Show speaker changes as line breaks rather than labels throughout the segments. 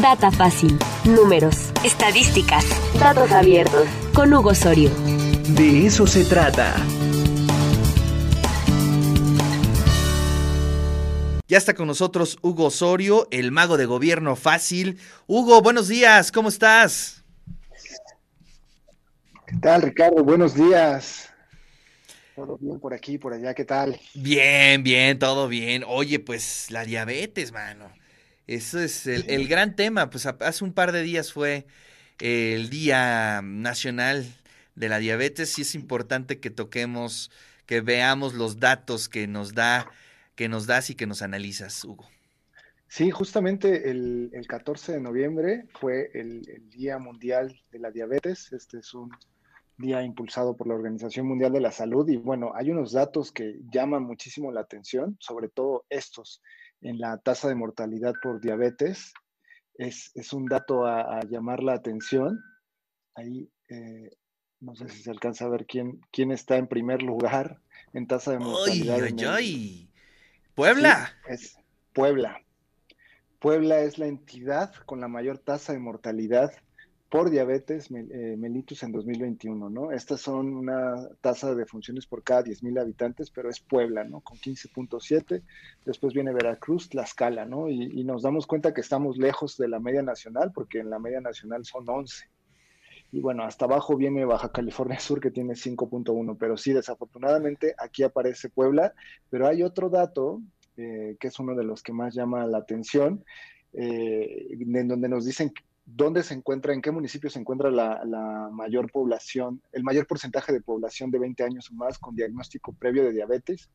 Data fácil. Números. Estadísticas. Datos abiertos. Con Hugo Osorio.
De eso se trata.
Ya está con nosotros Hugo Osorio, el mago de gobierno fácil. Hugo, buenos días, ¿cómo estás?
¿Qué tal, Ricardo? Buenos días. Todo bien por aquí, por allá, ¿qué tal?
Bien, bien, todo bien. Oye, pues la diabetes, mano. Eso es el, gran tema. Pues hace un par de días fue el Día Nacional de la Diabetes y es importante que toquemos, que veamos los datos que nos da que nos das y que nos analizas, Hugo.
Sí, justamente el, 14 de noviembre fue el, Día Mundial de la Diabetes. Este es un día impulsado por la Organización Mundial de la Salud y bueno, hay unos datos que llaman muchísimo la atención, sobre todo estos en la tasa de mortalidad por diabetes. Es, un dato a, llamar la atención. Ahí eh, no sé si se alcanza a ver quién, quién está en primer lugar en tasa de mortalidad.
¡Ay, Puebla.
es Puebla. Puebla es la entidad con la mayor tasa de mortalidad por diabetes eh, mellitus en 2021, ¿no? Estas son una tasa de defunciones por cada 10.000 habitantes, pero es Puebla, ¿no? Con 15.7. Después viene Veracruz, Tlaxcala, ¿no? Y, y, nos damos cuenta que estamos lejos de la media nacional, porque en la media nacional son 11. Y bueno, hasta abajo viene Baja California Sur, que tiene 5.1. Pero sí, desafortunadamente aquí aparece Puebla. Pero hay otro dato, eh, que es uno de los que más llama la atención, eh, en donde nos dicen dónde se encuentra, en qué municipio se encuentra la, la, mayor población, el mayor porcentaje de población de 20 años o más con diagnóstico previo de diabetes.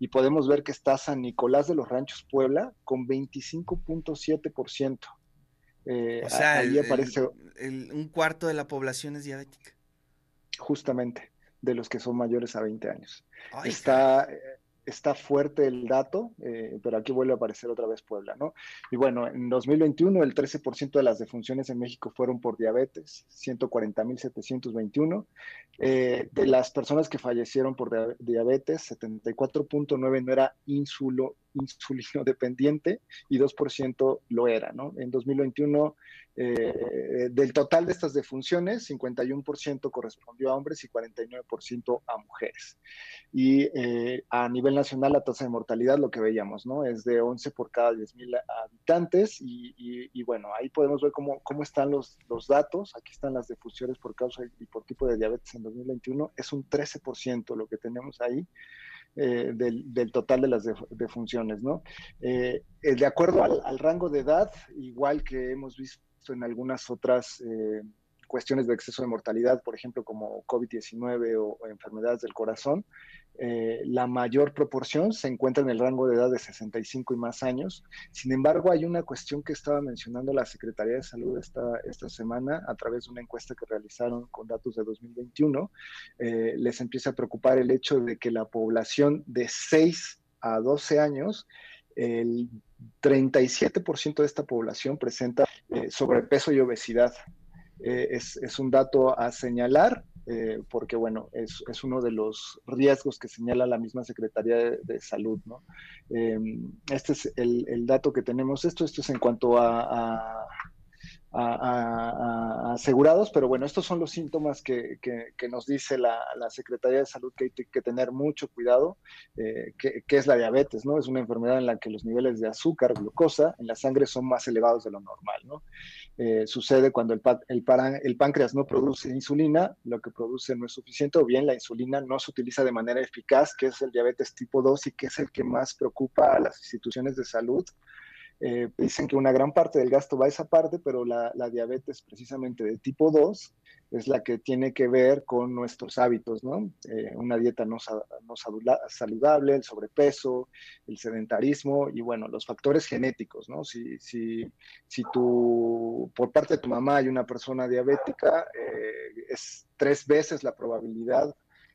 Y podemos ver que está San Nicolás de los Ranchos, Puebla, con 25.7%.
Eh, o sea, ahí aparece un cuarto de la población es diabética.
Justamente, de los que son mayores a 20 años. Está, está fuerte el dato, eh, pero aquí vuelve a aparecer otra vez Puebla, ¿no? Y bueno, en 2021 el 13% de las defunciones en México fueron por diabetes, 140.721. Eh, de las personas que fallecieron por diabetes, 74.9 no era insulo, insulino dependiente y 2% lo era, ¿no? En 2021 eh, del total de estas defunciones, 51% correspondió a hombres y 49% a mujeres. Y eh, a nivel nacional, la tasa de mortalidad, lo que veíamos, ¿no? Es de 11 por cada 10.000 habitantes. Y, bueno, ahí podemos ver cómo, cómo están los, los datos. Aquí están las defunciones por causa y por tipo de diabetes en 2021. Es un 13% lo que tenemos ahí. Eh, del, total de las defunciones, ¿no? de acuerdo al, al, rango de edad, igual que hemos visto en algunas otras eh, cuestiones de exceso de mortalidad, por ejemplo, como COVID-19 o, enfermedades del corazón, eh, la mayor proporción se encuentra en el rango de edad de 65 y más años. Sin embargo, hay una cuestión que estaba mencionando la Secretaría de Salud esta, esta semana a través de una encuesta que realizaron con datos de 2021. Eh, les empieza a preocupar el hecho de que la población de 6 a 12 años el 37% de esta población presenta eh, sobrepeso y obesidad. Eh, es, un dato a señalar eh, porque, bueno, es, uno de los riesgos que señala la misma Secretaría de, Salud, ¿no? este es el, dato que tenemos. Esto, esto es en cuanto a, asegurados, pero bueno, estos son los síntomas que, que, nos dice la, la, Secretaría de Salud que hay que tener mucho cuidado, eh, que, es la diabetes, ¿no? Es una enfermedad en la que los niveles de azúcar, glucosa en la sangre son más elevados de lo normal, ¿no? Eh, sucede cuando el, el, el páncreas no produce insulina, lo que produce no es suficiente, o bien la insulina no se utiliza de manera eficaz, que es el diabetes tipo 2 y que es el que más preocupa a las instituciones de salud eh, dicen que una gran parte del gasto va a esa parte, pero la, diabetes precisamente de tipo 2 es la que tiene que ver con nuestros hábitos, ¿no? Eh, una dieta no, saludable, el sobrepeso, el sedentarismo y bueno, los factores genéticos, ¿no? Si, si, si tú, por parte de tu mamá hay una persona diabética, eh, es tres veces la probabilidad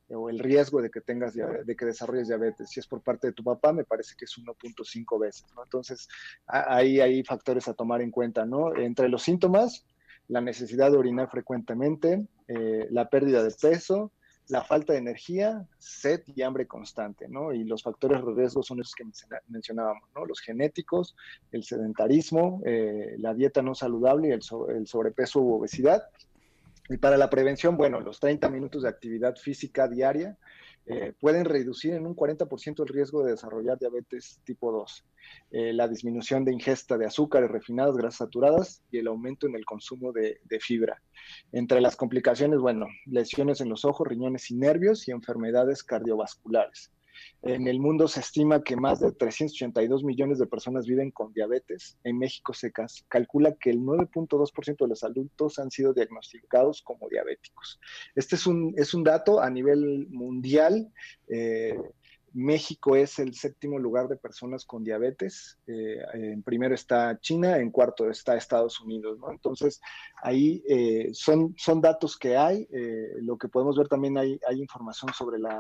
o el riesgo de que tengas de que desarrolles diabetes. Si es por parte de tu papá, me parece que es 1.5 veces. Entonces, ahí hay factores a tomar en cuenta, ¿no? Entre los síntomas, la necesidad de orinar frecuentemente, eh, la pérdida de peso, la falta de energía, sed y hambre constante, ¿no? Y los factores de riesgo son esos que mencionábamos, ¿no? Los genéticos, el sedentarismo, eh, la dieta no saludable y el, el sobrepeso u obesidad. Y para la prevención, bueno, los 30 minutos de actividad física diaria, eh, pueden reducir en un 40% el riesgo de desarrollar diabetes tipo 2, eh, la disminución de ingesta de azúcares refinadas, grasas saturadas y el aumento en el consumo de, de, fibra. Entre las complicaciones, bueno, lesiones en los ojos, riñones y nervios y enfermedades cardiovasculares. En el mundo se estima que más de 382 millones de personas viven con diabetes. En México se calcula que el 9.2% de los adultos han sido diagnosticados como diabéticos. Este es un, es un dato a nivel mundial. Eh, México es el séptimo lugar de personas con diabetes. Eh, en primero está China, en cuarto está Estados Unidos. ¿no? Entonces, ahí eh, son, son datos que hay. Eh, lo que podemos ver también hay, hay información sobre la,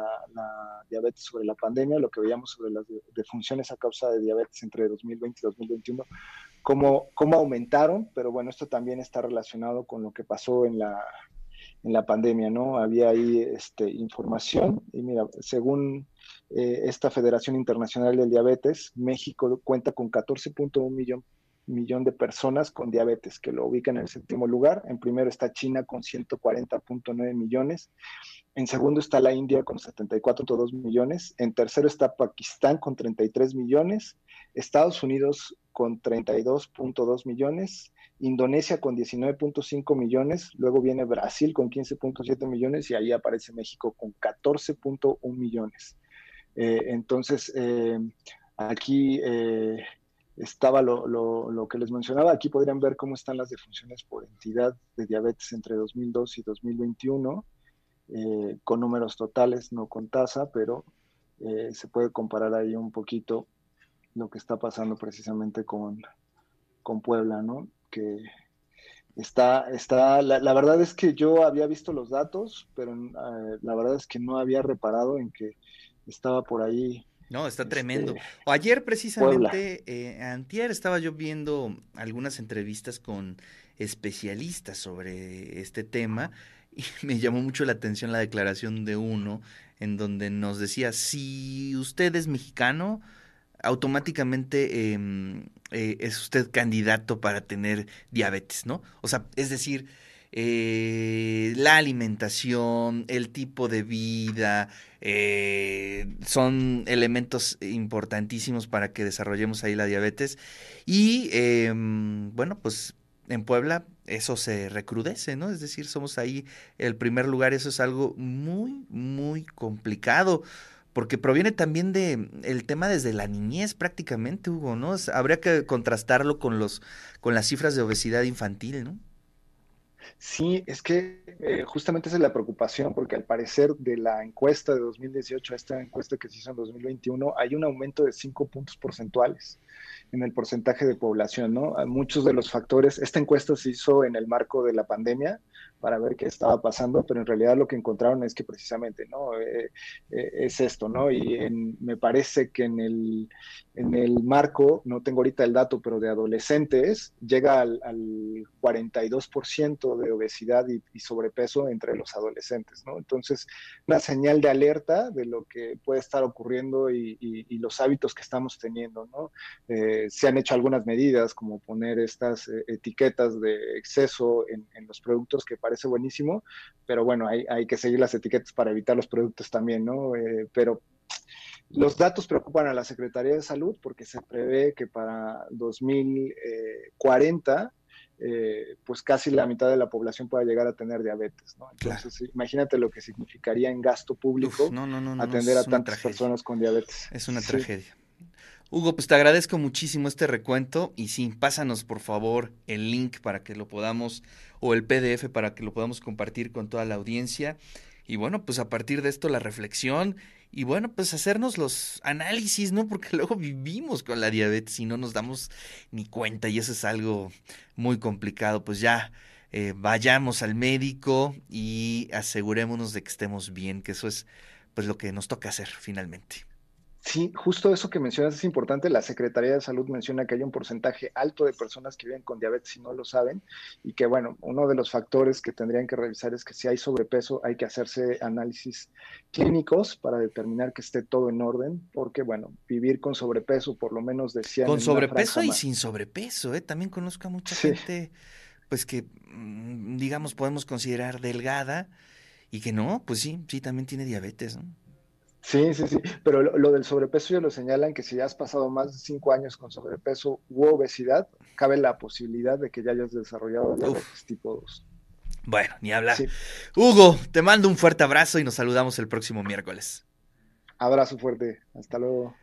diabetes, sobre la pandemia, lo que veíamos sobre las defunciones a causa de diabetes entre 2020 y 2021, cómo, cómo aumentaron, pero bueno, esto también está relacionado con lo que pasó en la, en la pandemia, ¿no? Había ahí este, información y mira, según eh, esta Federación Internacional del Diabetes, México cuenta con 14.1 millón, millón de personas con diabetes, que lo ubican en el séptimo lugar. En primero está China con 140.9 millones. En segundo está la India con 74.2 millones. En tercero está Pakistán con 33 millones. Estados Unidos con 32.2 millones. Indonesia con 19.5 millones, luego viene Brasil con 15.7 millones y ahí aparece México con 14.1 millones. Eh, entonces, eh, aquí eh, estaba lo, que les mencionaba. Aquí podrían ver cómo están las defunciones por entidad de diabetes entre 2002 y 2021, con números totales, no con tasa, pero se puede comparar ahí un poquito lo que está pasando precisamente con, con Puebla, ¿no? Que está, está, la, verdad es que yo había visto los datos, pero la verdad es que no había reparado en que estaba por ahí.
No, está este, tremendo. Ayer precisamente, eh, antier estaba yo viendo algunas entrevistas con especialistas sobre este tema y me llamó mucho la atención la declaración de uno en donde nos decía, si usted es mexicano, automáticamente em, eh, es usted candidato para tener diabetes, ¿no? O sea, es decir, eh, la alimentación, el tipo de vida, eh, son elementos importantísimos para que desarrollemos ahí la diabetes. Y em, bueno, pues en Puebla eso se recrudece, ¿no? Es decir, somos ahí el primer lugar, eso es algo muy, muy complicado porque proviene también de tema desde la niñez prácticamente, Hugo, ¿no? habría que contrastarlo con los con las cifras de obesidad infantil, ¿no?
Sí, es que eh, justamente esa es la preocupación, porque al parecer de la encuesta de 2018 a esta encuesta que se hizo en 2021, hay un aumento de 5 puntos porcentuales en el porcentaje de población, ¿no? Muchos de los factores, esta encuesta se hizo en el marco de la pandemia, para ver qué estaba pasando, pero en realidad lo que encontraron es que precisamente, ¿no? Eh, eh, es esto, ¿no? Y me parece que en el, en el marco, no tengo ahorita el dato, pero de adolescentes, llega al, 42% de obesidad y, sobrepeso entre los adolescentes. Entonces, una señal de alerta de lo que puede estar ocurriendo y, los hábitos que estamos teniendo. Eh, se han hecho algunas medidas, como poner estas etiquetas de exceso en, los productos que parece buenísimo, pero bueno, hay, hay, que seguir las etiquetas para evitar los productos también, ¿no? Eh, pero los datos preocupan a la Secretaría de Salud porque se prevé que para 2040 eh, pues casi la mitad de la población pueda llegar a tener diabetes, ¿no? Entonces, imagínate lo que significaría en gasto público atender a tantas personas con diabetes.
Es una tragedia. Hugo, pues te agradezco muchísimo este recuento y sí, pásanos por favor el link para que lo podamos, o el PDF para que lo podamos compartir con toda la audiencia. Y bueno, pues a partir de esto la reflexión y bueno, pues hacernos los análisis, ¿no? Porque luego vivimos con la diabetes y no nos damos ni cuenta y eso es algo muy complicado. Pues ya eh, vayamos al médico y asegurémonos de que estemos bien, que eso es pues lo que nos toca hacer finalmente.
Sí, justo eso que mencionas es importante. La Secretaría de Salud menciona que hay un porcentaje alto de personas que viven con diabetes y no lo saben y que, bueno, uno de los factores que tendrían que revisar es que si hay sobrepeso hay que hacerse análisis clínicos para determinar que esté todo en orden, porque, bueno, vivir con sobrepeso, por lo menos decían...
Con sobrepeso y sin sobrepeso, ¿eh? También conozco a mucha gente, pues que, mm, digamos, podemos considerar delgada y que no, pues sí, sí, también tiene diabetes, ¿no?
Sí, sí, sí, pero lo, del sobrepeso ya lo señalan que si ya has pasado más de cinco años con sobrepeso u obesidad, cabe la posibilidad de que ya hayas desarrollado diabetes tipo 2.
Bueno, ni hablar. Hugo, te mando un fuerte abrazo y nos saludamos el próximo miércoles.
Abrazo fuerte, hasta luego.